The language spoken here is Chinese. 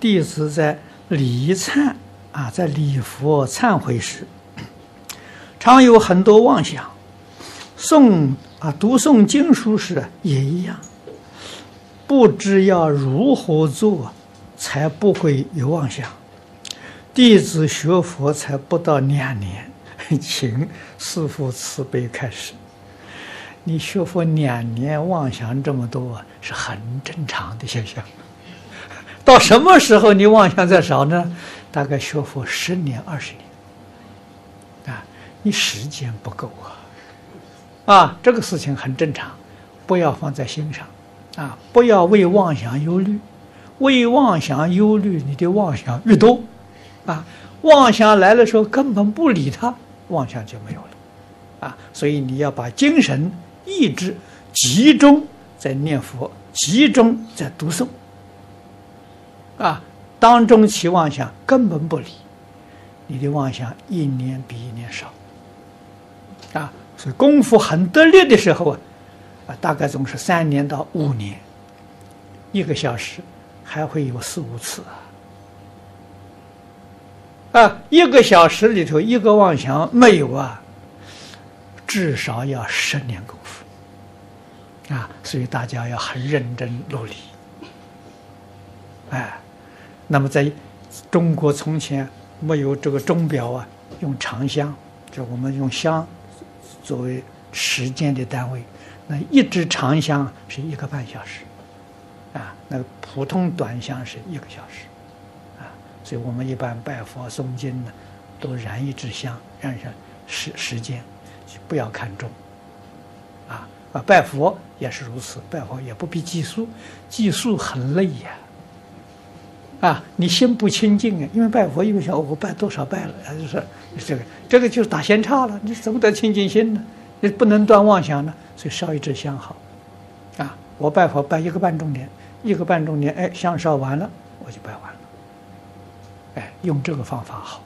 弟子在礼忏啊，在礼佛忏悔时，常有很多妄想。诵啊，读诵经书时也一样，不知要如何做，才不会有妄想。弟子学佛才不到两年，请师父慈悲开示。你学佛两年，妄想这么多，是很正常的现象。到什么时候你妄想再少呢？大概学佛十年、二十年，啊，你时间不够啊。啊，这个事情很正常，不要放在心上，啊，不要为妄想忧虑，为妄想忧虑，你的妄想越多，啊，妄想来的时候根本不理他，妄想就没有了，啊，所以你要把精神意志集中在念佛，集中在读诵，啊，当中起妄想根本不理，你的妄想一年比一年少，啊。所以功夫很得力的时候啊，啊，大概总是三年到五年，一个小时还会有四五次啊，啊，一个小时里头一个妄想没有啊，至少要十年功夫。啊，所以大家要很认真努力，哎，那么在中国从前没有这个钟表啊，用长香，就我们用香。作为时间的单位，那一支长香是一个半小时，啊，那个普通短香是一个小时，啊，所以我们一般拜佛诵经呢，都燃一支香，燃上时时间，不要看钟，啊啊，拜佛也是如此，拜佛也不必计数，计数很累呀，啊，你心不清净啊，因为拜佛一个小我拜多少拜了，就是。这个这个就是打闲差了，你怎么得清净心呢？你不能断妄想呢，所以烧一支香好，啊，我拜佛拜一个半钟点，一个半钟点，哎，香烧完了，我就拜完了，哎，用这个方法好。